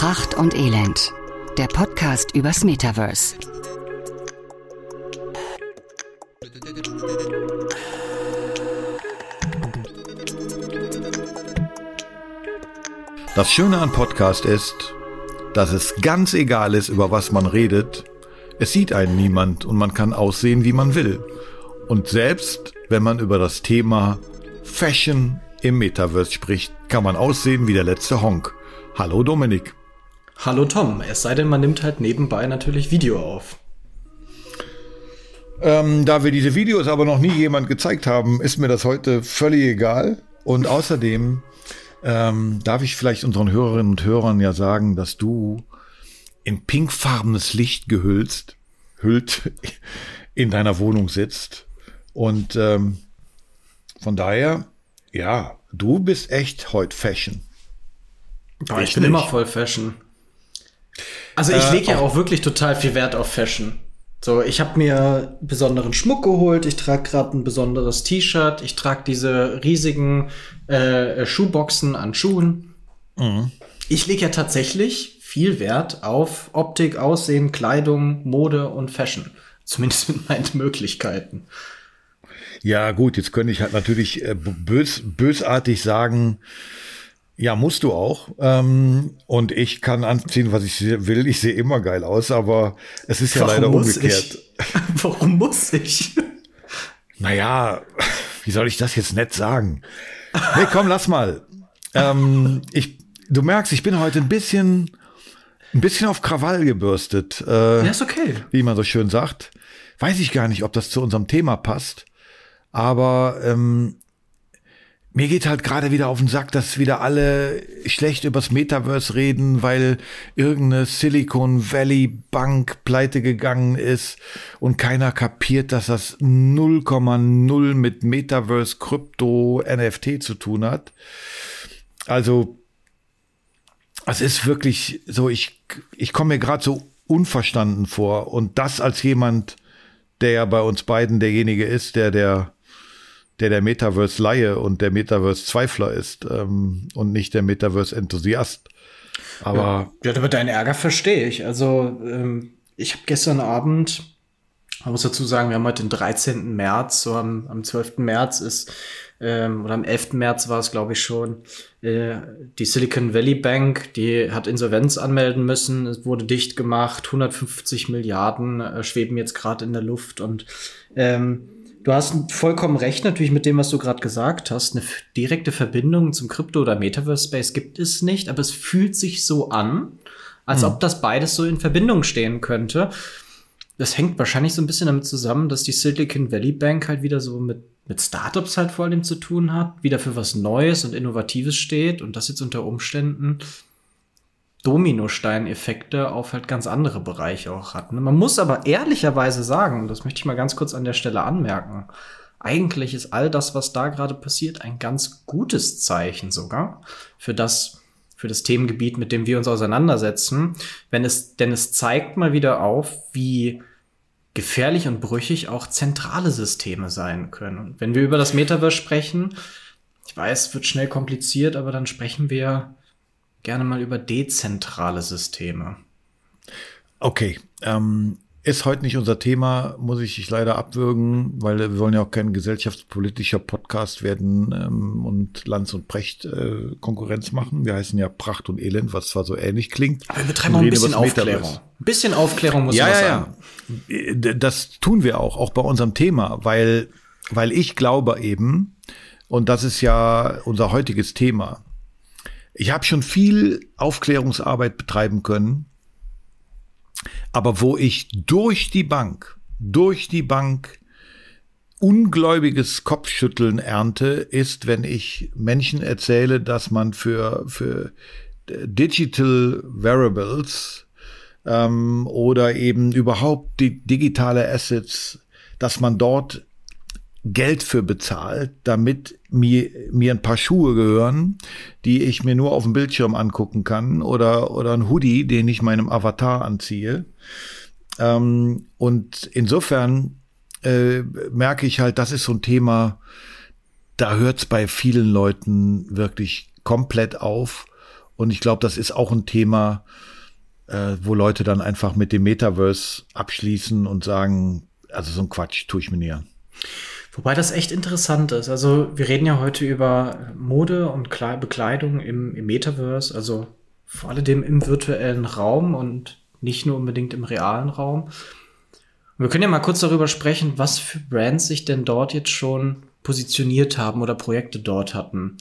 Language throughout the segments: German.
Pracht und Elend, der Podcast übers Metaverse. Das Schöne an Podcast ist, dass es ganz egal ist, über was man redet. Es sieht einen niemand und man kann aussehen, wie man will. Und selbst wenn man über das Thema Fashion im Metaverse spricht, kann man aussehen wie der letzte Honk. Hallo Dominik. Hallo Tom, es sei denn, man nimmt halt nebenbei natürlich Video auf. Ähm, da wir diese Videos aber noch nie jemand gezeigt haben, ist mir das heute völlig egal. Und außerdem ähm, darf ich vielleicht unseren Hörerinnen und Hörern ja sagen, dass du in pinkfarbenes Licht gehüllst, hüllt in deiner Wohnung sitzt. Und ähm, von daher, ja, du bist echt heute Fashion. Boah, ich bin nicht. immer voll Fashion. Also ich äh, lege ja auch wirklich total viel Wert auf Fashion. So, ich habe mir besonderen Schmuck geholt, ich trage gerade ein besonderes T-Shirt, ich trage diese riesigen äh, Schuhboxen an Schuhen. Mhm. Ich lege ja tatsächlich viel Wert auf Optik, Aussehen, Kleidung, Mode und Fashion. Zumindest mit meinen Möglichkeiten. Ja, gut, jetzt könnte ich halt natürlich äh, bös, bösartig sagen, ja, musst du auch. Ähm, und ich kann anziehen, was ich will. Ich sehe immer geil aus, aber es ist ja Warum leider umgekehrt. Ich? Warum muss ich? Naja, wie soll ich das jetzt nett sagen? Nee, komm, lass mal. Ähm, ich, du merkst, ich bin heute ein bisschen, ein bisschen auf Krawall gebürstet. Äh, ja, ist okay. Wie man so schön sagt. Weiß ich gar nicht, ob das zu unserem Thema passt. Aber ähm, mir geht halt gerade wieder auf den Sack, dass wieder alle schlecht übers Metaverse reden, weil irgendeine Silicon Valley Bank pleite gegangen ist und keiner kapiert, dass das 0,0 mit Metaverse, Krypto, NFT zu tun hat. Also, es ist wirklich so, ich, ich komme mir gerade so unverstanden vor und das als jemand, der ja bei uns beiden derjenige ist, der der der der Metaverse-Laie und der Metaverse-Zweifler ist ähm, und nicht der Metaverse-Enthusiast. Aber ja, aber deinen Ärger verstehe ich. Also ähm, ich habe gestern Abend, man muss dazu sagen, wir haben heute den 13. März, so am, am 12. März ist, ähm, oder am 11. März war es, glaube ich, schon, äh, die Silicon Valley Bank, die hat Insolvenz anmelden müssen, es wurde dicht gemacht, 150 Milliarden äh, schweben jetzt gerade in der Luft und ähm, Du hast vollkommen recht natürlich mit dem, was du gerade gesagt hast. Eine direkte Verbindung zum Krypto- oder Metaverse-Space gibt es nicht, aber es fühlt sich so an, als hm. ob das beides so in Verbindung stehen könnte. Das hängt wahrscheinlich so ein bisschen damit zusammen, dass die Silicon Valley Bank halt wieder so mit, mit Startups halt vor allem zu tun hat, wieder für was Neues und Innovatives steht und das jetzt unter Umständen Dominosteineffekte auf halt ganz andere Bereiche auch hat. Ne? Man muss aber ehrlicherweise sagen, das möchte ich mal ganz kurz an der Stelle anmerken, eigentlich ist all das, was da gerade passiert, ein ganz gutes Zeichen sogar für das, für das Themengebiet, mit dem wir uns auseinandersetzen, wenn es, denn es zeigt mal wieder auf, wie gefährlich und brüchig auch zentrale Systeme sein können. Und wenn wir über das Metaverse sprechen, ich weiß, wird schnell kompliziert, aber dann sprechen wir gerne mal über dezentrale Systeme. Okay, ähm, ist heute nicht unser Thema, muss ich dich leider abwürgen, weil wir wollen ja auch kein gesellschaftspolitischer Podcast werden ähm, und Lanz und Precht äh, Konkurrenz machen. Wir heißen ja Pracht und Elend, was zwar so ähnlich klingt. Aber wir betreiben auch ein bisschen Aufklärung. Ein bisschen Aufklärung muss ja, ja, sagen. Ja, das tun wir auch, auch bei unserem Thema, weil, weil ich glaube eben, und das ist ja unser heutiges Thema, ich habe schon viel Aufklärungsarbeit betreiben können, aber wo ich durch die Bank, durch die Bank ungläubiges Kopfschütteln ernte, ist, wenn ich Menschen erzähle, dass man für, für Digital Variables ähm, oder eben überhaupt die digitale Assets, dass man dort Geld für bezahlt, damit mir, mir ein paar Schuhe gehören, die ich mir nur auf dem Bildschirm angucken kann oder, oder ein Hoodie, den ich meinem Avatar anziehe. Ähm, und insofern äh, merke ich halt, das ist so ein Thema, da hört es bei vielen Leuten wirklich komplett auf. Und ich glaube, das ist auch ein Thema, äh, wo Leute dann einfach mit dem Metaverse abschließen und sagen, also so ein Quatsch tue ich mir nie an. Wobei das echt interessant ist. Also wir reden ja heute über Mode und Bekleidung im, im Metaverse, also vor allem im virtuellen Raum und nicht nur unbedingt im realen Raum. Und wir können ja mal kurz darüber sprechen, was für Brands sich denn dort jetzt schon positioniert haben oder Projekte dort hatten.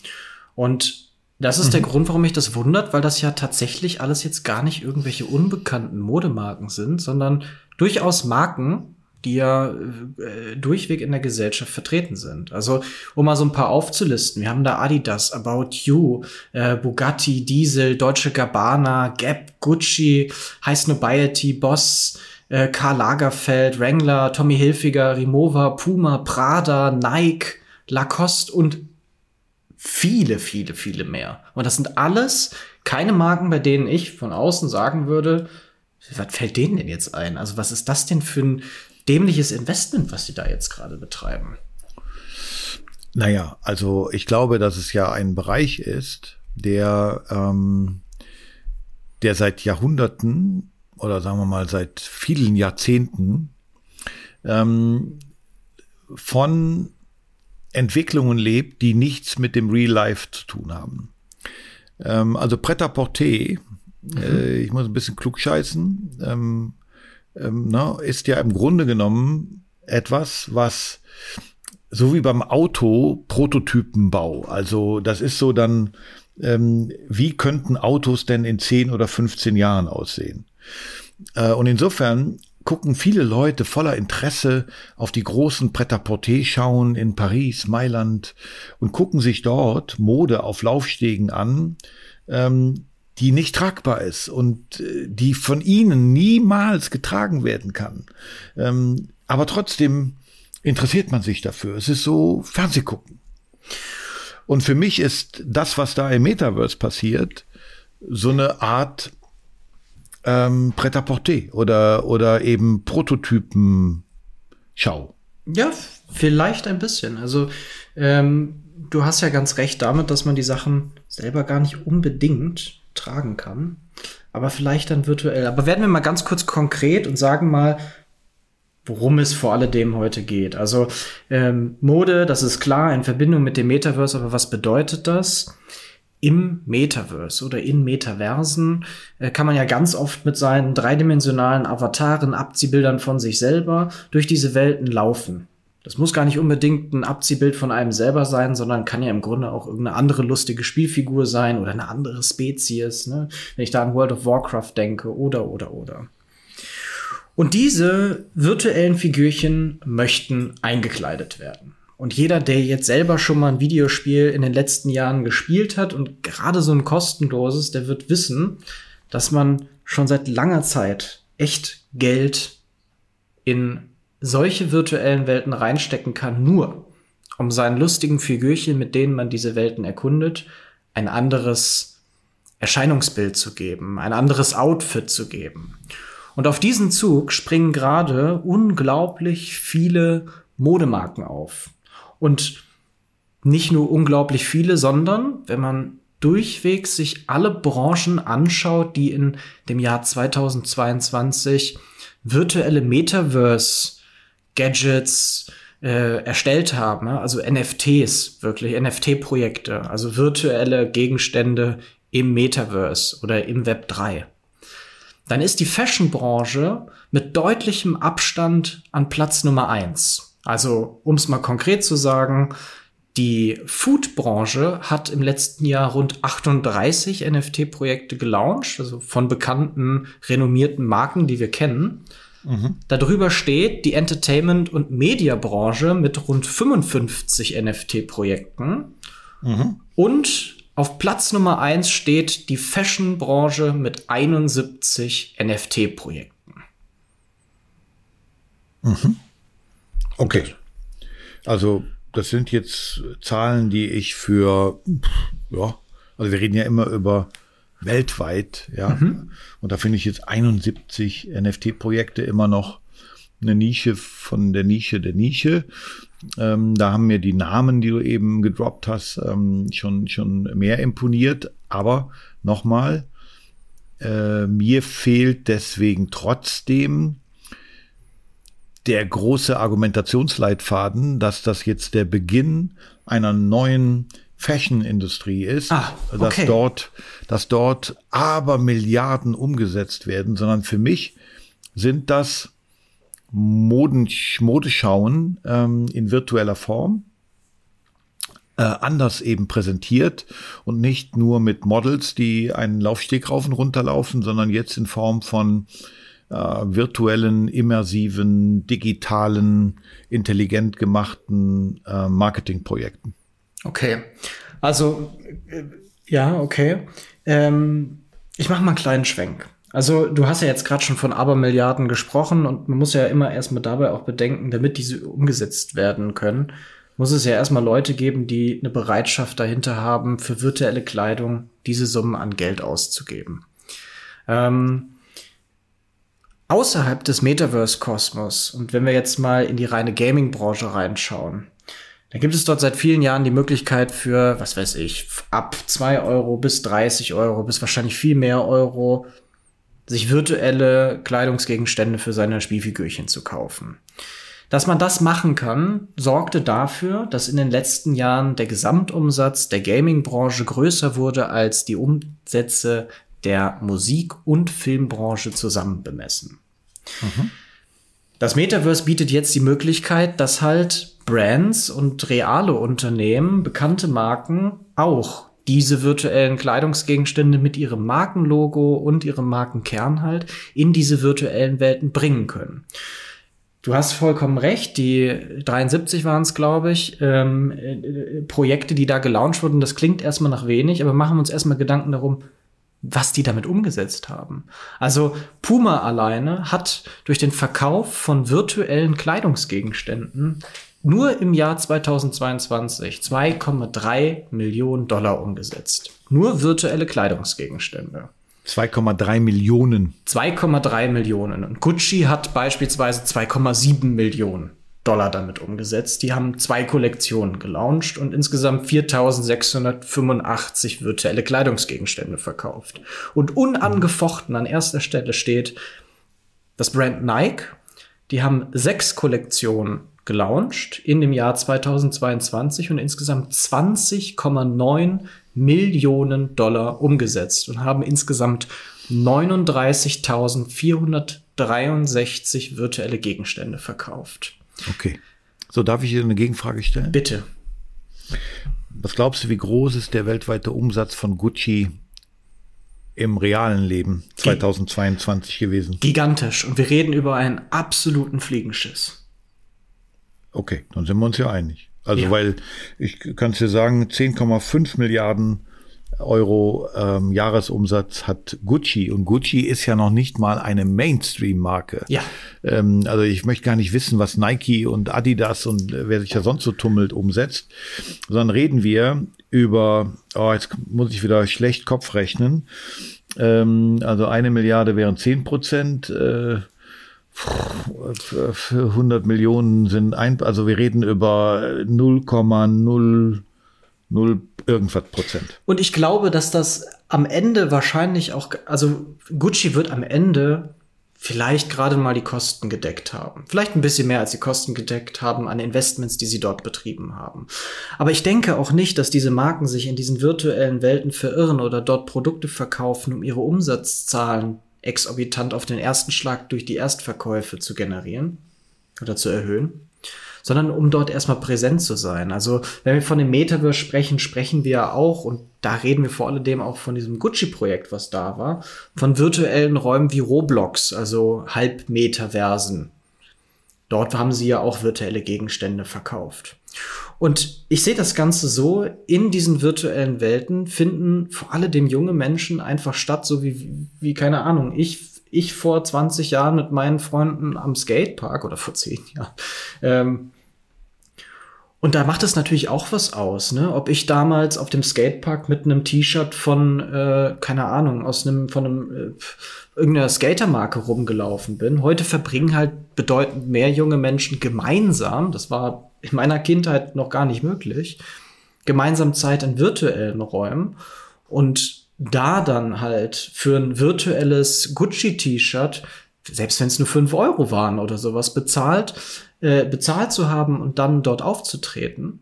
Und das ist mhm. der Grund, warum mich das wundert, weil das ja tatsächlich alles jetzt gar nicht irgendwelche unbekannten Modemarken sind, sondern durchaus Marken, die ja äh, durchweg in der Gesellschaft vertreten sind. Also, um mal so ein paar aufzulisten. Wir haben da Adidas, About You, äh, Bugatti, Diesel, Deutsche Gabbana, Gap, Gucci, High Snobiety, Boss, äh, Karl Lagerfeld, Wrangler, Tommy Hilfiger, Rimowa, Puma, Prada, Nike, Lacoste und viele, viele, viele mehr. Und das sind alles keine Marken, bei denen ich von außen sagen würde, was fällt denen denn jetzt ein? Also was ist das denn für ein dämliches Investment, was sie da jetzt gerade betreiben. Naja, also ich glaube, dass es ja ein Bereich ist, der, ähm, der seit Jahrhunderten oder sagen wir mal seit vielen Jahrzehnten ähm, von Entwicklungen lebt, die nichts mit dem Real Life zu tun haben. Ähm, also Pret-à-Porter, mhm. äh, ich muss ein bisschen klug scheißen, ähm, ähm, ne, ist ja im Grunde genommen etwas, was so wie beim Auto Prototypenbau. Also das ist so dann, ähm, wie könnten Autos denn in 10 oder 15 Jahren aussehen? Äh, und insofern gucken viele Leute voller Interesse auf die großen Pret-à-Porter schauen in Paris, Mailand und gucken sich dort Mode auf Laufstegen an, ähm, die nicht tragbar ist und äh, die von ihnen niemals getragen werden kann. Ähm, aber trotzdem interessiert man sich dafür. Es ist so Fernsehgucken. Und für mich ist das, was da im Metaverse passiert, so eine Art ähm, Pret-à-porter oder, oder eben Prototypen-Schau. Ja, vielleicht ein bisschen. Also ähm, du hast ja ganz recht damit, dass man die Sachen selber gar nicht unbedingt tragen kann. Aber vielleicht dann virtuell. Aber werden wir mal ganz kurz konkret und sagen mal, worum es vor alledem heute geht. Also ähm, Mode, das ist klar, in Verbindung mit dem Metaverse, aber was bedeutet das? Im Metaverse oder in Metaversen äh, kann man ja ganz oft mit seinen dreidimensionalen Avataren, Abziehbildern von sich selber durch diese Welten laufen. Das muss gar nicht unbedingt ein Abziehbild von einem selber sein, sondern kann ja im Grunde auch irgendeine andere lustige Spielfigur sein oder eine andere Spezies, ne? wenn ich da an World of Warcraft denke oder oder oder. Und diese virtuellen Figürchen möchten eingekleidet werden. Und jeder, der jetzt selber schon mal ein Videospiel in den letzten Jahren gespielt hat und gerade so ein kostenloses, der wird wissen, dass man schon seit langer Zeit echt Geld in solche virtuellen Welten reinstecken kann, nur um seinen lustigen Figürchen, mit denen man diese Welten erkundet, ein anderes Erscheinungsbild zu geben, ein anderes Outfit zu geben. Und auf diesen Zug springen gerade unglaublich viele Modemarken auf. Und nicht nur unglaublich viele, sondern wenn man durchwegs sich alle Branchen anschaut, die in dem Jahr 2022 virtuelle Metaverse Gadgets äh, erstellt haben, also NFTs, wirklich NFT-Projekte, also virtuelle Gegenstände im Metaverse oder im Web 3. Dann ist die Fashion-Branche mit deutlichem Abstand an Platz Nummer eins. Also, um es mal konkret zu sagen, die Food-Branche hat im letzten Jahr rund 38 NFT-Projekte gelauncht, also von bekannten, renommierten Marken, die wir kennen. Mhm. Darüber steht die Entertainment- und Mediabranche mit rund 55 NFT-Projekten. Mhm. Und auf Platz Nummer 1 steht die Fashion-Branche mit 71 NFT-Projekten. Mhm. Okay. Also, das sind jetzt Zahlen, die ich für, ja, also wir reden ja immer über weltweit, ja. Mhm. Und da finde ich jetzt 71 NFT-Projekte immer noch eine Nische von der Nische der Nische. Ähm, da haben mir die Namen, die du eben gedroppt hast, ähm, schon, schon mehr imponiert. Aber nochmal, äh, mir fehlt deswegen trotzdem der große Argumentationsleitfaden, dass das jetzt der Beginn einer neuen Fashion-Industrie ist, ah, okay. dass dort, dass dort aber Milliarden umgesetzt werden, sondern für mich sind das Moden, Modeschauen ähm, in virtueller Form äh, anders eben präsentiert und nicht nur mit Models, die einen Laufsteg rauf und runter laufen, sondern jetzt in Form von äh, virtuellen, immersiven, digitalen, intelligent gemachten äh, Marketingprojekten. Okay, also äh, ja, okay. Ähm, ich mache mal einen kleinen Schwenk. Also du hast ja jetzt gerade schon von Abermilliarden gesprochen und man muss ja immer erstmal dabei auch bedenken, damit diese umgesetzt werden können, muss es ja erstmal Leute geben, die eine Bereitschaft dahinter haben, für virtuelle Kleidung diese Summen an Geld auszugeben. Ähm, außerhalb des Metaverse-Kosmos und wenn wir jetzt mal in die reine Gaming-Branche reinschauen, da gibt es dort seit vielen Jahren die Möglichkeit für, was weiß ich, ab zwei Euro bis 30 Euro bis wahrscheinlich viel mehr Euro sich virtuelle Kleidungsgegenstände für seine Spielfigürchen zu kaufen. Dass man das machen kann, sorgte dafür, dass in den letzten Jahren der Gesamtumsatz der Gaming-Branche größer wurde als die Umsätze der Musik- und Filmbranche zusammen bemessen. Mhm. Das Metaverse bietet jetzt die Möglichkeit, dass halt Brands und reale Unternehmen, bekannte Marken auch diese virtuellen Kleidungsgegenstände mit ihrem Markenlogo und ihrem Markenkern halt in diese virtuellen Welten bringen können. Du hast vollkommen recht, die 73 waren es, glaube ich, ähm, äh, Projekte, die da gelauncht wurden, das klingt erstmal nach wenig, aber machen wir uns erstmal Gedanken darum, was die damit umgesetzt haben. Also Puma alleine hat durch den Verkauf von virtuellen Kleidungsgegenständen nur im Jahr 2022 2,3 Millionen Dollar umgesetzt. Nur virtuelle Kleidungsgegenstände. 2,3 Millionen. 2,3 Millionen. Und Gucci hat beispielsweise 2,7 Millionen Dollar damit umgesetzt. Die haben zwei Kollektionen gelauncht und insgesamt 4685 virtuelle Kleidungsgegenstände verkauft. Und unangefochten an erster Stelle steht das Brand Nike. Die haben sechs Kollektionen gelauncht in dem Jahr 2022 und insgesamt 20,9 Millionen Dollar umgesetzt und haben insgesamt 39.463 virtuelle Gegenstände verkauft. Okay. So, darf ich dir eine Gegenfrage stellen? Bitte. Was glaubst du, wie groß ist der weltweite Umsatz von Gucci im realen Leben 2022 gewesen? Gigantisch. Und wir reden über einen absoluten Fliegenschiss. Okay, dann sind wir uns ja einig. Also, ja. weil ich kann es dir sagen, 10,5 Milliarden Euro ähm, Jahresumsatz hat Gucci und Gucci ist ja noch nicht mal eine Mainstream-Marke. Ja. Ähm, also ich möchte gar nicht wissen, was Nike und Adidas und äh, wer sich ja sonst so tummelt umsetzt, sondern reden wir über, oh, jetzt muss ich wieder schlecht Kopf rechnen. Ähm, also eine Milliarde wären 10 Prozent. Äh, für 100 Millionen sind ein, also wir reden über 0,00 irgendwas Prozent. Und ich glaube, dass das am Ende wahrscheinlich auch, also Gucci wird am Ende vielleicht gerade mal die Kosten gedeckt haben. Vielleicht ein bisschen mehr als die Kosten gedeckt haben an Investments, die sie dort betrieben haben. Aber ich denke auch nicht, dass diese Marken sich in diesen virtuellen Welten verirren oder dort Produkte verkaufen, um ihre Umsatzzahlen exorbitant auf den ersten Schlag durch die Erstverkäufe zu generieren oder zu erhöhen, sondern um dort erstmal präsent zu sein. Also wenn wir von dem Metaverse sprechen, sprechen wir ja auch, und da reden wir vor allem auch von diesem Gucci-Projekt, was da war, von virtuellen Räumen wie Roblox, also Halbmetaversen. Dort haben sie ja auch virtuelle Gegenstände verkauft. Und ich sehe das Ganze so, in diesen virtuellen Welten finden vor allem junge Menschen einfach statt, so wie, wie keine Ahnung, ich, ich vor 20 Jahren mit meinen Freunden am Skatepark oder vor 10 Jahren. Ähm, und da macht es natürlich auch was aus, ne? Ob ich damals auf dem Skatepark mit einem T-Shirt von, äh, keine Ahnung, aus einem, von einem äh, irgendeiner Skatermarke rumgelaufen bin. Heute verbringen halt bedeutend mehr junge Menschen gemeinsam, das war in meiner Kindheit noch gar nicht möglich, gemeinsam Zeit in virtuellen Räumen. Und da dann halt für ein virtuelles Gucci-T-Shirt, selbst wenn es nur fünf Euro waren oder sowas, bezahlt, äh, bezahlt zu haben und dann dort aufzutreten,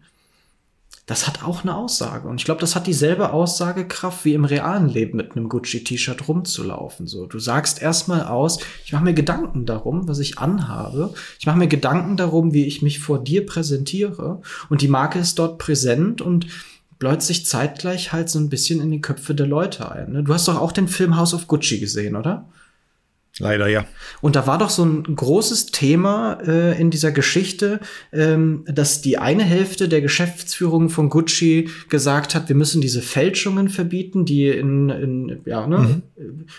das hat auch eine Aussage. Und ich glaube, das hat dieselbe Aussagekraft wie im realen Leben mit einem Gucci-T-Shirt rumzulaufen. So, du sagst erstmal aus, ich mache mir Gedanken darum, was ich anhabe. Ich mache mir Gedanken darum, wie ich mich vor dir präsentiere. Und die Marke ist dort präsent und bläut sich zeitgleich halt so ein bisschen in die Köpfe der Leute ein. Ne? Du hast doch auch den Film House of Gucci gesehen, oder? Leider ja. Und da war doch so ein großes Thema äh, in dieser Geschichte, ähm, dass die eine Hälfte der Geschäftsführung von Gucci gesagt hat, wir müssen diese Fälschungen verbieten, die in, in ja, ne, mhm.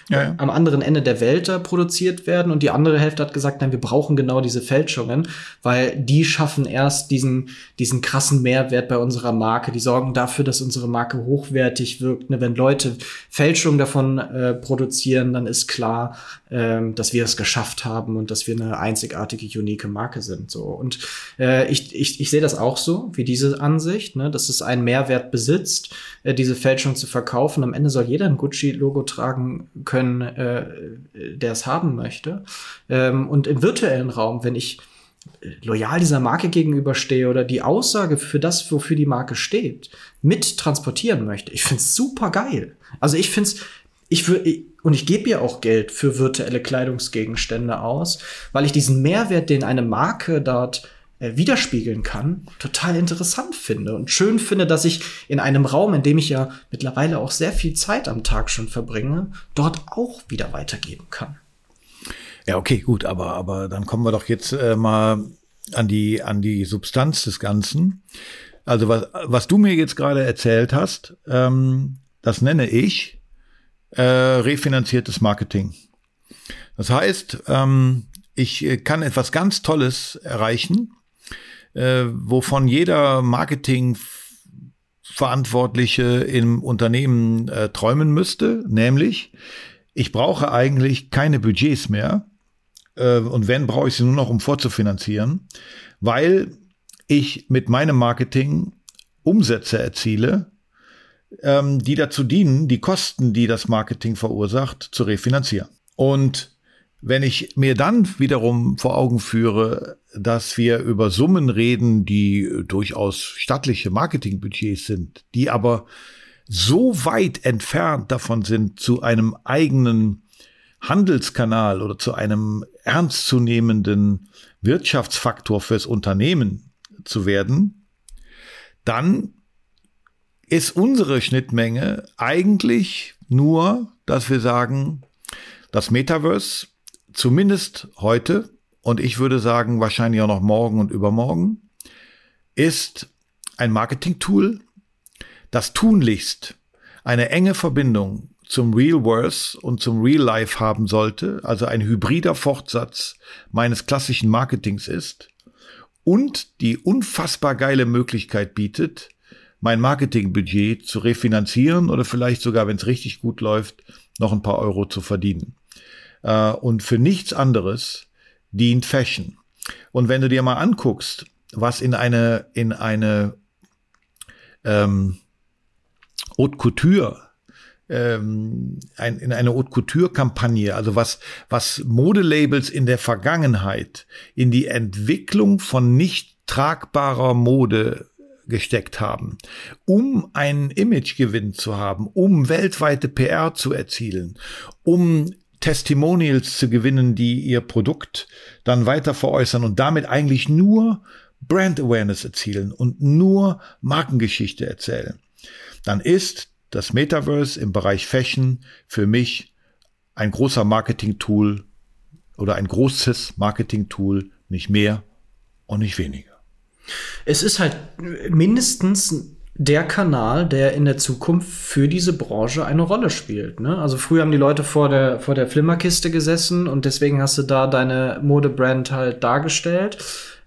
ja, ja. am anderen Ende der Welt da produziert werden. Und die andere Hälfte hat gesagt, nein, wir brauchen genau diese Fälschungen, weil die schaffen erst diesen, diesen krassen Mehrwert bei unserer Marke. Die sorgen dafür, dass unsere Marke hochwertig wirkt. Ne? Wenn Leute Fälschungen davon äh, produzieren, dann ist klar, ähm, dass wir es geschafft haben und dass wir eine einzigartige, unique Marke sind. So und äh, ich, ich, ich sehe das auch so wie diese Ansicht, ne, dass es einen Mehrwert besitzt, äh, diese Fälschung zu verkaufen. Am Ende soll jeder ein Gucci-Logo tragen können, äh, der es haben möchte. Ähm, und im virtuellen Raum, wenn ich loyal dieser Marke gegenüberstehe oder die Aussage für das, wofür die Marke steht, mit transportieren möchte. Ich finde es super geil. Also ich finde es, ich würde, und ich gebe ja auch Geld für virtuelle Kleidungsgegenstände aus, weil ich diesen Mehrwert, den eine Marke dort äh, widerspiegeln kann, total interessant finde und schön finde, dass ich in einem Raum, in dem ich ja mittlerweile auch sehr viel Zeit am Tag schon verbringe, dort auch wieder weitergeben kann. Ja, okay, gut, aber, aber dann kommen wir doch jetzt äh, mal an die, an die Substanz des Ganzen. Also was, was du mir jetzt gerade erzählt hast, ähm, das nenne ich äh, refinanziertes Marketing. Das heißt, ähm, ich kann etwas ganz Tolles erreichen, äh, wovon jeder Marketingverantwortliche im Unternehmen äh, träumen müsste, nämlich ich brauche eigentlich keine Budgets mehr äh, und wenn brauche ich sie nur noch, um vorzufinanzieren, weil ich mit meinem Marketing Umsätze erziele, ähm, die dazu dienen, die Kosten, die das Marketing verursacht, zu refinanzieren. Und wenn ich mir dann wiederum vor Augen führe, dass wir über Summen reden, die durchaus stattliche Marketingbudgets sind, die aber so weit entfernt davon sind, zu einem eigenen Handelskanal oder zu einem ernstzunehmenden Wirtschaftsfaktor fürs Unternehmen zu werden, dann ist unsere Schnittmenge eigentlich nur, dass wir sagen, das Metaverse, zumindest heute, und ich würde sagen wahrscheinlich auch noch morgen und übermorgen, ist ein Marketing-Tool, das tunlichst eine enge Verbindung zum Real Worth und zum Real Life haben sollte, also ein hybrider Fortsatz meines klassischen Marketings ist und die unfassbar geile Möglichkeit bietet, mein Marketingbudget zu refinanzieren oder vielleicht sogar, wenn es richtig gut läuft, noch ein paar Euro zu verdienen. Äh, und für nichts anderes dient Fashion. Und wenn du dir mal anguckst, was in eine, in eine ähm, Haute Couture ähm, ein, in eine Haute Couture Kampagne, also was, was Modelabels in der Vergangenheit in die Entwicklung von nicht tragbarer Mode gesteckt haben, um einen Imagegewinn zu haben, um weltweite PR zu erzielen, um Testimonials zu gewinnen, die ihr Produkt dann weiter veräußern und damit eigentlich nur Brand Awareness erzielen und nur Markengeschichte erzählen, dann ist das Metaverse im Bereich Fashion für mich ein großer Marketing-Tool oder ein großes Marketing-Tool, nicht mehr und nicht weniger. Es ist halt mindestens der Kanal, der in der Zukunft für diese Branche eine Rolle spielt. Ne? Also früher haben die Leute vor der, vor der Flimmerkiste gesessen und deswegen hast du da deine Modebrand halt dargestellt.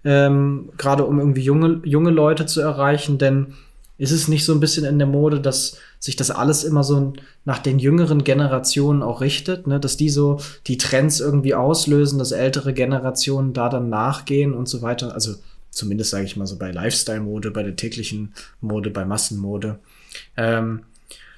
Ähm, Gerade um irgendwie junge, junge Leute zu erreichen, denn ist es nicht so ein bisschen in der Mode, dass sich das alles immer so nach den jüngeren Generationen auch richtet, ne? dass die so die Trends irgendwie auslösen, dass ältere Generationen da dann nachgehen und so weiter. Also Zumindest sage ich mal so bei Lifestyle-Mode, bei der täglichen Mode, bei Massenmode. Ähm,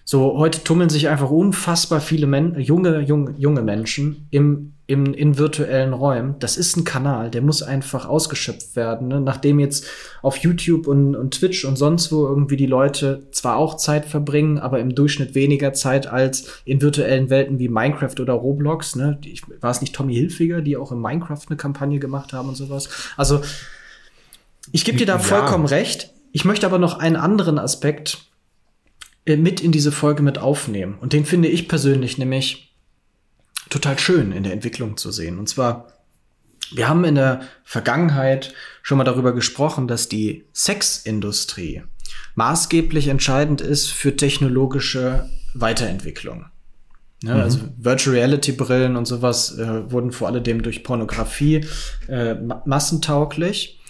So, heute tummeln sich einfach unfassbar viele Men junge, junge, junge Menschen im, im, in virtuellen Räumen. Das ist ein Kanal, der muss einfach ausgeschöpft werden. Ne? Nachdem jetzt auf YouTube und, und Twitch und sonst wo irgendwie die Leute zwar auch Zeit verbringen, aber im Durchschnitt weniger Zeit als in virtuellen Welten wie Minecraft oder Roblox. Ne? Ich, war es nicht Tommy Hilfiger, die auch in Minecraft eine Kampagne gemacht haben und sowas? Also, ich gebe dir da vollkommen recht. Ich möchte aber noch einen anderen Aspekt äh, mit in diese Folge mit aufnehmen. Und den finde ich persönlich nämlich total schön in der Entwicklung zu sehen. Und zwar, wir haben in der Vergangenheit schon mal darüber gesprochen, dass die Sexindustrie maßgeblich entscheidend ist für technologische Weiterentwicklung. Ja, mhm. Also Virtual Reality Brillen und sowas äh, wurden vor allem durch Pornografie äh, massentauglich.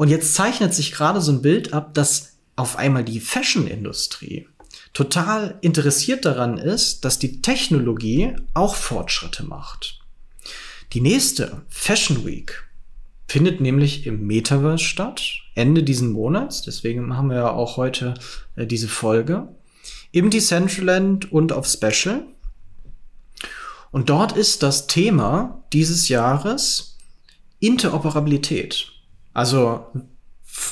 Und jetzt zeichnet sich gerade so ein Bild ab, dass auf einmal die Fashion-Industrie total interessiert daran ist, dass die Technologie auch Fortschritte macht. Die nächste Fashion Week findet nämlich im Metaverse statt, Ende diesen Monats. Deswegen haben wir ja auch heute äh, diese Folge. Im Decentraland und auf Special. Und dort ist das Thema dieses Jahres Interoperabilität. Also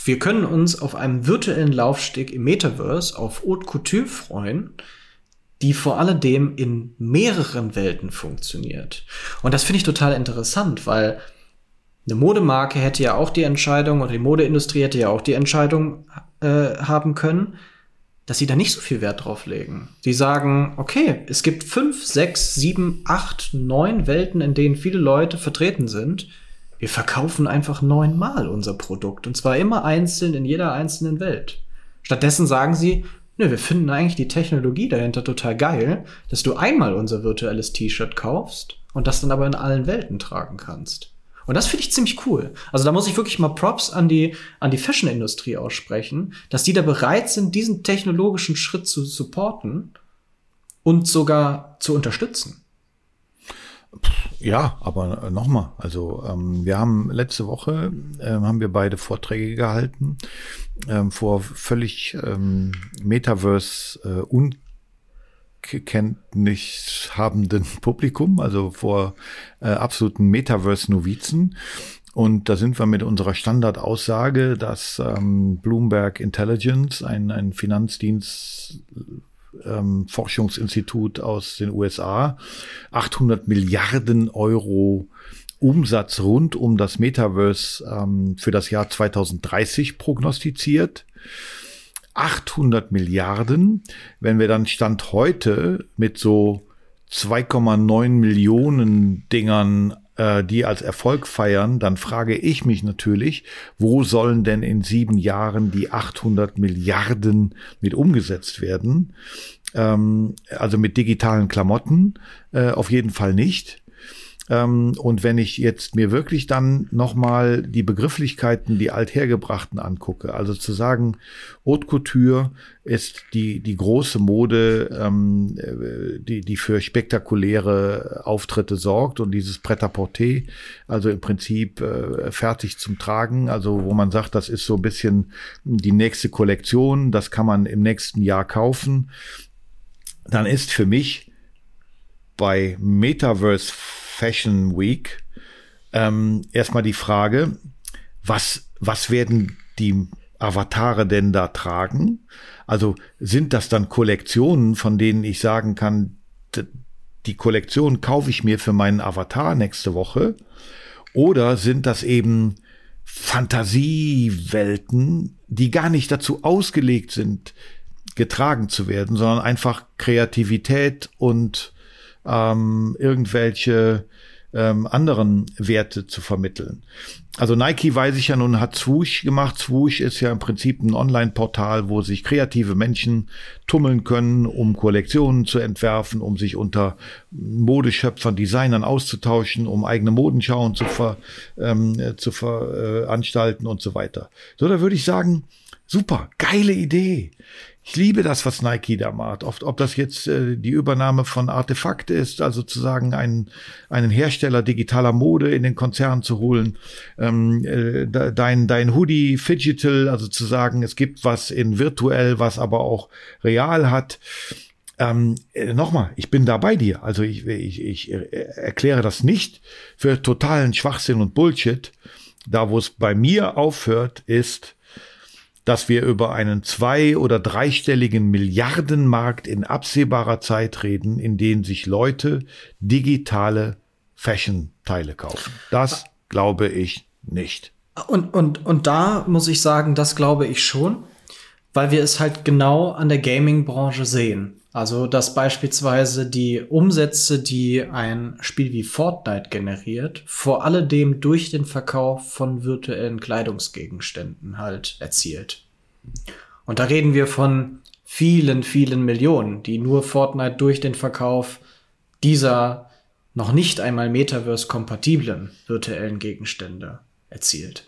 wir können uns auf einem virtuellen Laufsteg im Metaverse auf Haute Couture freuen, die vor alledem in mehreren Welten funktioniert. Und das finde ich total interessant, weil eine Modemarke hätte ja auch die Entscheidung oder die Modeindustrie hätte ja auch die Entscheidung äh, haben können, dass sie da nicht so viel Wert drauf legen. Sie sagen, okay, es gibt fünf, sechs, sieben, acht, neun Welten, in denen viele Leute vertreten sind wir verkaufen einfach neunmal unser Produkt und zwar immer einzeln in jeder einzelnen Welt. Stattdessen sagen sie, nö, wir finden eigentlich die Technologie dahinter total geil, dass du einmal unser virtuelles T-Shirt kaufst und das dann aber in allen Welten tragen kannst. Und das finde ich ziemlich cool. Also da muss ich wirklich mal Props an die, an die Fashion-Industrie aussprechen, dass die da bereit sind, diesen technologischen Schritt zu supporten und sogar zu unterstützen. Ja, aber nochmal, also ähm, wir haben letzte Woche ähm, haben wir beide Vorträge gehalten ähm, vor völlig ähm, Metaverse äh, Unkenntnis habenden Publikum, also vor äh, absoluten Metaverse-Novizen. Und da sind wir mit unserer Standardaussage, dass ähm, Bloomberg Intelligence, ein, ein Finanzdienst ähm, Forschungsinstitut aus den USA 800 Milliarden Euro Umsatz rund um das Metaverse ähm, für das Jahr 2030 prognostiziert. 800 Milliarden. Wenn wir dann Stand heute mit so 2,9 Millionen Dingern äh, die als Erfolg feiern, dann frage ich mich natürlich, wo sollen denn in sieben Jahren die 800 Milliarden mit umgesetzt werden? Ähm, also mit digitalen Klamotten äh, auf jeden Fall nicht. Ähm, und wenn ich jetzt mir wirklich dann nochmal die Begrifflichkeiten, die althergebrachten angucke, also zu sagen, Haute Couture ist die, die große Mode, ähm, äh, die, die für spektakuläre Auftritte sorgt und dieses Pret-à-Porter, also im Prinzip äh, fertig zum Tragen, also wo man sagt, das ist so ein bisschen die nächste Kollektion, das kann man im nächsten Jahr kaufen, dann ist für mich bei Metaverse Fashion Week ähm, erstmal die Frage, was, was werden die Avatare denn da tragen? Also sind das dann Kollektionen, von denen ich sagen kann, die Kollektion kaufe ich mir für meinen Avatar nächste Woche? Oder sind das eben Fantasiewelten, die gar nicht dazu ausgelegt sind, getragen zu werden, sondern einfach Kreativität und ähm, irgendwelche ähm, anderen Werte zu vermitteln. Also Nike weiß ich ja nun hat Swoosh gemacht. Swoosh ist ja im Prinzip ein Online-Portal, wo sich kreative Menschen tummeln können, um Kollektionen zu entwerfen, um sich unter Modeschöpfern, Designern auszutauschen, um eigene Modenschauen zu, ver, ähm, zu veranstalten und so weiter. So, da würde ich sagen, super, geile Idee ich liebe das, was Nike da macht. Oft, ob das jetzt äh, die Übernahme von Artefakt ist, also sozusagen einen, einen Hersteller digitaler Mode in den Konzern zu holen, ähm, äh, dein, dein Hoodie Digital, also zu sagen, es gibt was in virtuell, was aber auch real hat. Ähm, äh, Nochmal, ich bin da bei dir. Also ich, ich, ich erkläre das nicht für totalen Schwachsinn und Bullshit. Da, wo es bei mir aufhört, ist, dass wir über einen zwei- oder dreistelligen Milliardenmarkt in absehbarer Zeit reden, in dem sich Leute digitale Fashion-Teile kaufen. Das glaube ich nicht. Und, und, und da muss ich sagen, das glaube ich schon, weil wir es halt genau an der Gaming-Branche sehen. Also, dass beispielsweise die Umsätze, die ein Spiel wie Fortnite generiert, vor alledem durch den Verkauf von virtuellen Kleidungsgegenständen halt erzielt. Und da reden wir von vielen, vielen Millionen, die nur Fortnite durch den Verkauf dieser noch nicht einmal Metaverse-kompatiblen virtuellen Gegenstände erzielt.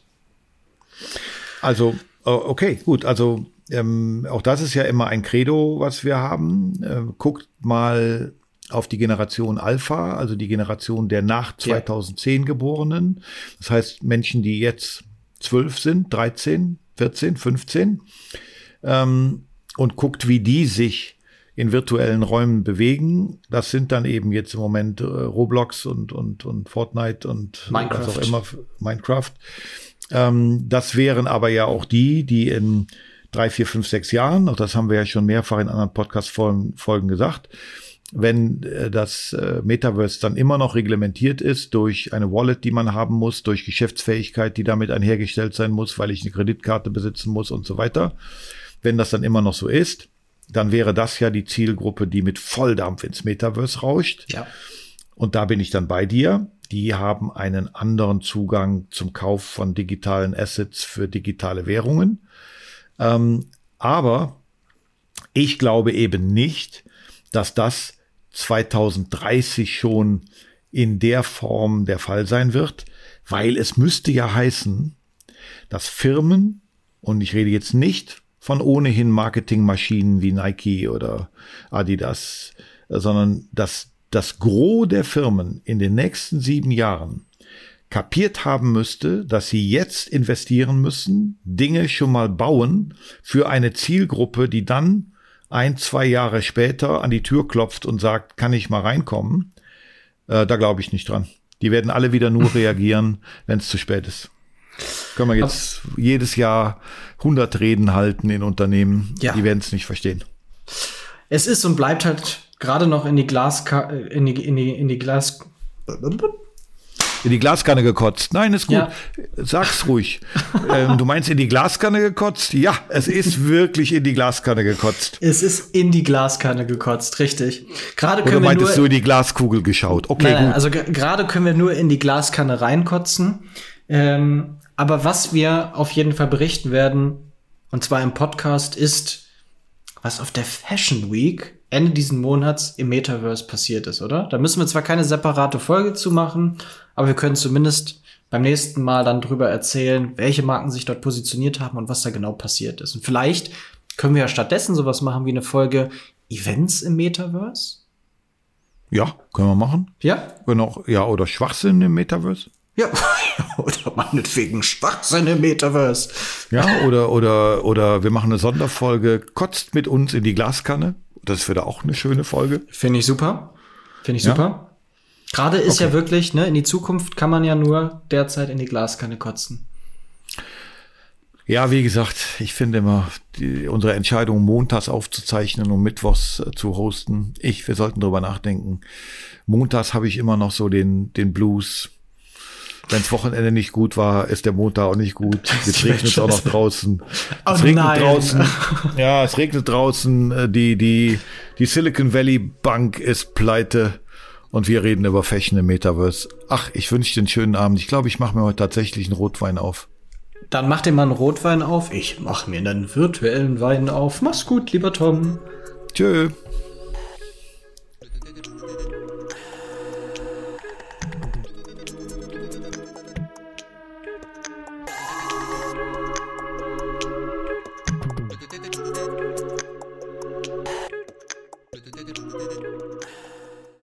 Also, okay, gut. Also ähm, auch das ist ja immer ein Credo, was wir haben. Äh, guckt mal auf die Generation Alpha, also die Generation der nach 2010 ja. Geborenen. Das heißt Menschen, die jetzt zwölf sind, 13, 14, 15. Ähm, und guckt, wie die sich in virtuellen Räumen bewegen. Das sind dann eben jetzt im Moment äh, Roblox und, und, und Fortnite und Minecraft. was auch immer, Minecraft. Ähm, das wären aber ja auch die, die in drei, vier, fünf, sechs Jahren, auch das haben wir ja schon mehrfach in anderen Podcast-Folgen gesagt, wenn äh, das äh, Metaverse dann immer noch reglementiert ist durch eine Wallet, die man haben muss, durch Geschäftsfähigkeit, die damit einhergestellt sein muss, weil ich eine Kreditkarte besitzen muss und so weiter. Wenn das dann immer noch so ist, dann wäre das ja die Zielgruppe, die mit Volldampf ins Metaverse rauscht. Ja. Und da bin ich dann bei dir. Die haben einen anderen Zugang zum Kauf von digitalen Assets für digitale Währungen. Ähm, aber ich glaube eben nicht, dass das 2030 schon in der Form der Fall sein wird, weil es müsste ja heißen, dass Firmen, und ich rede jetzt nicht von ohnehin Marketingmaschinen wie Nike oder Adidas, sondern dass das Gros der Firmen in den nächsten sieben Jahren kapiert haben müsste, dass sie jetzt investieren müssen, Dinge schon mal bauen für eine Zielgruppe, die dann ein, zwei Jahre später an die Tür klopft und sagt, kann ich mal reinkommen? Äh, da glaube ich nicht dran. Die werden alle wieder nur reagieren, wenn es zu spät ist. Können wir jetzt Aber jedes Jahr 100 Reden halten in Unternehmen, ja. die werden es nicht verstehen. Es ist und bleibt halt gerade noch in die Glaska in die, in die, in die Glas in die Glaskanne gekotzt. Nein, ist gut. Ja. Sag's ruhig. ähm, du meinst in die Glaskanne gekotzt? Ja, es ist wirklich in die Glaskanne gekotzt. Es ist in die Glaskanne gekotzt, richtig. Gerade können Oder meintest wir nur, du in die Glaskugel geschaut? Okay, nein, gut. Also gerade können wir nur in die Glaskanne reinkotzen. Ähm, aber was wir auf jeden Fall berichten werden, und zwar im Podcast, ist, was auf der Fashion Week Ende diesen Monats im Metaverse passiert ist, oder? Da müssen wir zwar keine separate Folge zu machen, aber wir können zumindest beim nächsten Mal dann drüber erzählen, welche Marken sich dort positioniert haben und was da genau passiert ist. Und vielleicht können wir ja stattdessen sowas machen wie eine Folge Events im Metaverse. Ja, können wir machen. Ja? Genau, ja, oder Schwachsinn im Metaverse. Ja, oder meinetwegen Schwachsinn im Metaverse. Ja, oder, oder, oder wir machen eine Sonderfolge, kotzt mit uns in die Glaskanne. Das wäre auch eine schöne Folge. Finde ich super. Finde ich super. Ja? Gerade ist okay. ja wirklich, ne, in die Zukunft kann man ja nur derzeit in die Glaskanne kotzen. Ja, wie gesagt, ich finde immer die, unsere Entscheidung, montags aufzuzeichnen und mittwochs äh, zu hosten. Ich, wir sollten drüber nachdenken. Montags habe ich immer noch so den, den Blues Wenns Wochenende nicht gut war, ist der Montag auch nicht gut. Jetzt regnet es auch noch draußen. Oh es regnet nein. draußen. Ja, es regnet draußen. Äh, die, die, die Silicon Valley Bank ist pleite. Und wir reden über Fashion im Metaverse. Ach, ich wünsche dir einen schönen Abend. Ich glaube, ich mache mir heute tatsächlich einen Rotwein auf. Dann mach dir mal einen Rotwein auf. Ich mache mir einen virtuellen Wein auf. Mach's gut, lieber Tom. Tschö.